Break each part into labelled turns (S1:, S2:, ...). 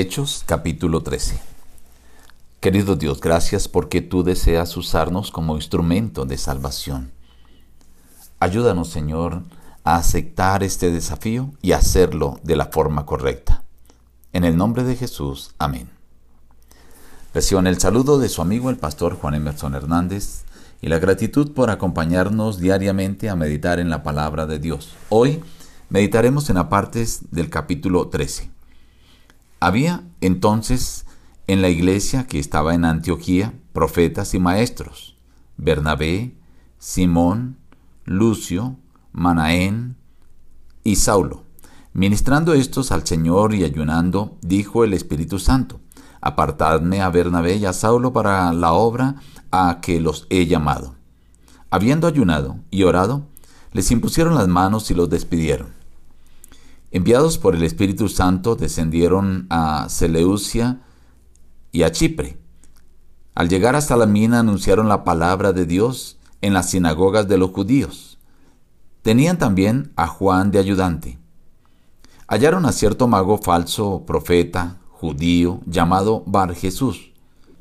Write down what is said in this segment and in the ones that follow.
S1: Hechos capítulo 13 Querido Dios, gracias porque tú deseas usarnos como instrumento de salvación. Ayúdanos, Señor, a aceptar este desafío y hacerlo de la forma correcta. En el nombre de Jesús, amén. Reciban el saludo de su amigo el pastor Juan Emerson Hernández y la gratitud por acompañarnos diariamente a meditar en la palabra de Dios. Hoy meditaremos en apartes del capítulo 13. Había entonces en la iglesia que estaba en Antioquía profetas y maestros, Bernabé, Simón, Lucio, Manaén y Saulo. Ministrando estos al Señor y ayunando, dijo el Espíritu Santo, apartadme a Bernabé y a Saulo para la obra a que los he llamado. Habiendo ayunado y orado, les impusieron las manos y los despidieron. Enviados por el Espíritu Santo, descendieron a Seleucia y a Chipre. Al llegar hasta la mina anunciaron la palabra de Dios en las sinagogas de los judíos. Tenían también a Juan de ayudante. Hallaron a cierto mago falso, profeta, judío, llamado Bar Jesús.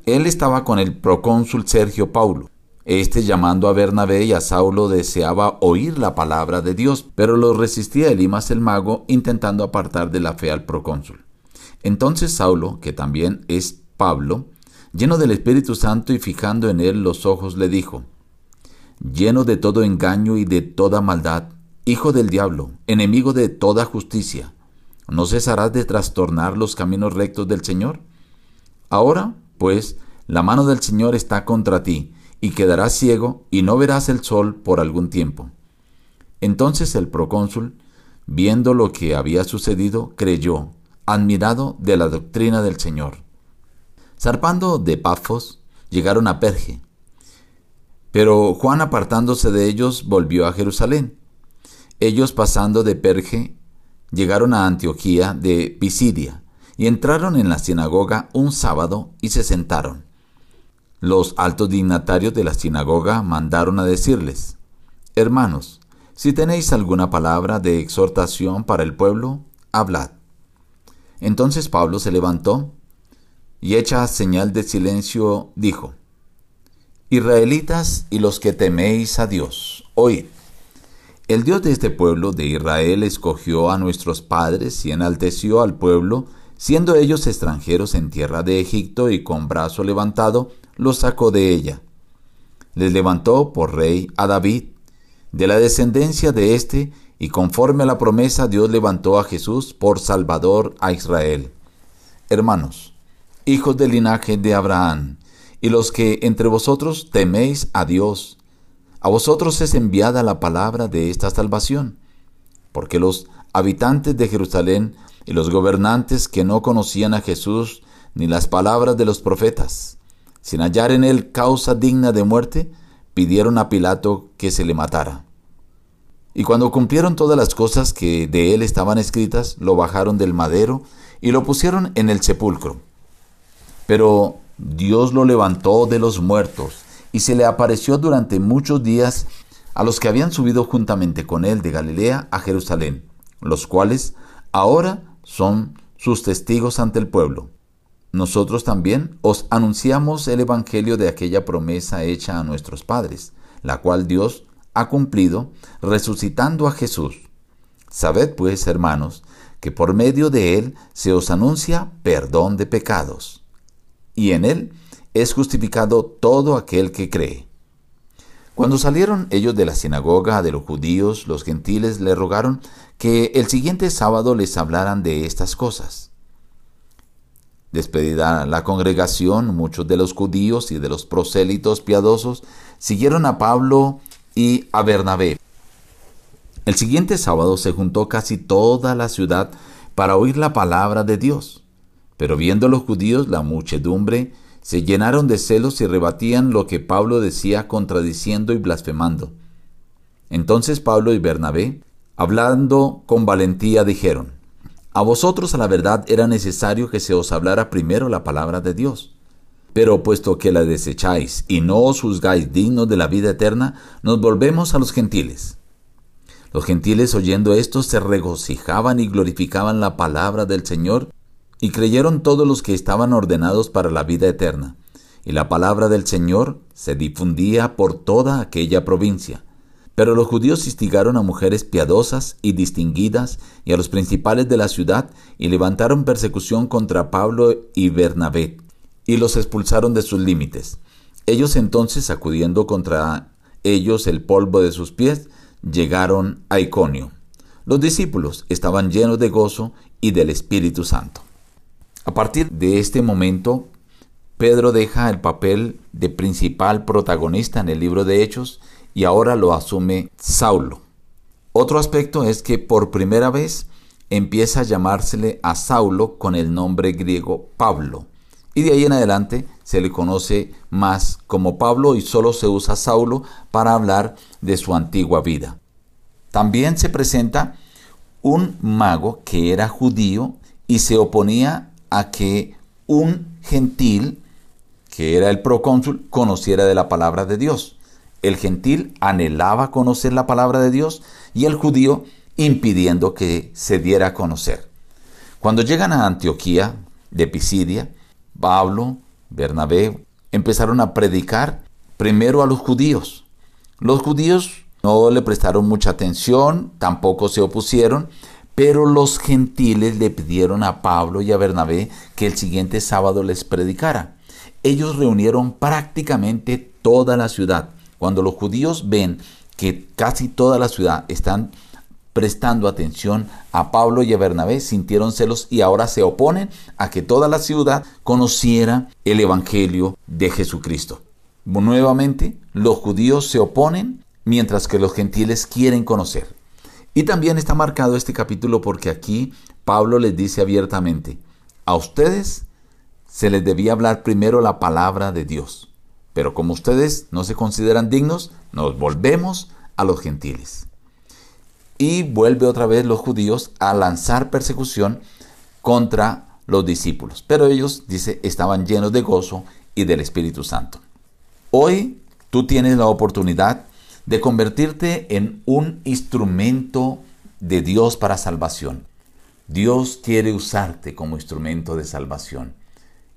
S1: Él estaba con el procónsul Sergio Paulo. Este llamando a Bernabé y a Saulo deseaba oír la palabra de Dios, pero lo resistía Elimas el mago intentando apartar de la fe al procónsul. Entonces Saulo, que también es Pablo, lleno del Espíritu Santo y fijando en él los ojos, le dijo, lleno de todo engaño y de toda maldad, hijo del diablo, enemigo de toda justicia, ¿no cesarás de trastornar los caminos rectos del Señor? Ahora, pues, la mano del Señor está contra ti, y quedarás ciego y no verás el sol por algún tiempo. Entonces el procónsul, viendo lo que había sucedido, creyó, admirado de la doctrina del Señor. Zarpando de Pafos, llegaron a Perge. Pero Juan apartándose de ellos volvió a Jerusalén. Ellos pasando de Perge, llegaron a Antioquía de Pisidia, y entraron en la sinagoga un sábado y se sentaron. Los altos dignatarios de la sinagoga mandaron a decirles, Hermanos, si tenéis alguna palabra de exhortación para el pueblo, hablad. Entonces Pablo se levantó y hecha señal de silencio dijo, Israelitas y los que teméis a Dios, oíd. El Dios de este pueblo de Israel escogió a nuestros padres y enalteció al pueblo, siendo ellos extranjeros en tierra de Egipto y con brazo levantado, los sacó de ella. Les levantó por rey a David, de la descendencia de éste, y conforme a la promesa Dios levantó a Jesús por Salvador a Israel. Hermanos, hijos del linaje de Abraham, y los que entre vosotros teméis a Dios, a vosotros es enviada la palabra de esta salvación, porque los habitantes de Jerusalén y los gobernantes que no conocían a Jesús ni las palabras de los profetas, sin hallar en él causa digna de muerte, pidieron a Pilato que se le matara. Y cuando cumplieron todas las cosas que de él estaban escritas, lo bajaron del madero y lo pusieron en el sepulcro. Pero Dios lo levantó de los muertos y se le apareció durante muchos días a los que habían subido juntamente con él de Galilea a Jerusalén, los cuales ahora son sus testigos ante el pueblo nosotros también os anunciamos el Evangelio de aquella promesa hecha a nuestros padres, la cual Dios ha cumplido resucitando a Jesús. Sabed pues, hermanos, que por medio de él se os anuncia perdón de pecados, y en él es justificado todo aquel que cree. Cuando salieron ellos de la sinagoga de los judíos, los gentiles le rogaron que el siguiente sábado les hablaran de estas cosas. Despedida la congregación, muchos de los judíos y de los prosélitos piadosos siguieron a Pablo y a Bernabé. El siguiente sábado se juntó casi toda la ciudad para oír la palabra de Dios. Pero viendo los judíos la muchedumbre, se llenaron de celos y rebatían lo que Pablo decía contradiciendo y blasfemando. Entonces Pablo y Bernabé, hablando con valentía, dijeron, a vosotros a la verdad era necesario que se os hablara primero la palabra de Dios. Pero puesto que la desecháis y no os juzgáis dignos de la vida eterna, nos volvemos a los gentiles. Los gentiles oyendo esto se regocijaban y glorificaban la palabra del Señor y creyeron todos los que estaban ordenados para la vida eterna. Y la palabra del Señor se difundía por toda aquella provincia. Pero los judíos instigaron a mujeres piadosas y distinguidas y a los principales de la ciudad y levantaron persecución contra Pablo y Bernabé y los expulsaron de sus límites. Ellos entonces, sacudiendo contra ellos el polvo de sus pies, llegaron a Iconio. Los discípulos estaban llenos de gozo y del Espíritu Santo. A partir de este momento, Pedro deja el papel de principal protagonista en el libro de Hechos y ahora lo asume Saulo. Otro aspecto es que por primera vez empieza a llamársele a Saulo con el nombre griego Pablo. Y de ahí en adelante se le conoce más como Pablo y solo se usa Saulo para hablar de su antigua vida. También se presenta un mago que era judío y se oponía a que un gentil, que era el procónsul, conociera de la palabra de Dios. El gentil anhelaba conocer la palabra de Dios y el judío impidiendo que se diera a conocer. Cuando llegan a Antioquía de Pisidia, Pablo, Bernabé empezaron a predicar primero a los judíos. Los judíos no le prestaron mucha atención, tampoco se opusieron, pero los gentiles le pidieron a Pablo y a Bernabé que el siguiente sábado les predicara. Ellos reunieron prácticamente toda la ciudad. Cuando los judíos ven que casi toda la ciudad están prestando atención a Pablo y a Bernabé, sintieron celos y ahora se oponen a que toda la ciudad conociera el Evangelio de Jesucristo. Nuevamente, los judíos se oponen mientras que los gentiles quieren conocer. Y también está marcado este capítulo porque aquí Pablo les dice abiertamente, a ustedes se les debía hablar primero la palabra de Dios, pero como ustedes no se consideran dignos, nos volvemos a los gentiles. Y vuelve otra vez los judíos a lanzar persecución contra los discípulos, pero ellos, dice, estaban llenos de gozo y del Espíritu Santo. Hoy tú tienes la oportunidad de convertirte en un instrumento de Dios para salvación. Dios quiere usarte como instrumento de salvación.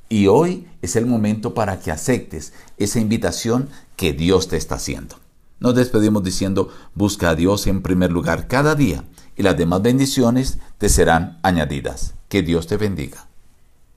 S1: Y hoy es el momento para que aceptes esa invitación que Dios te está haciendo. Nos despedimos diciendo, busca a Dios en primer lugar cada día y las demás bendiciones te serán añadidas. Que Dios te bendiga.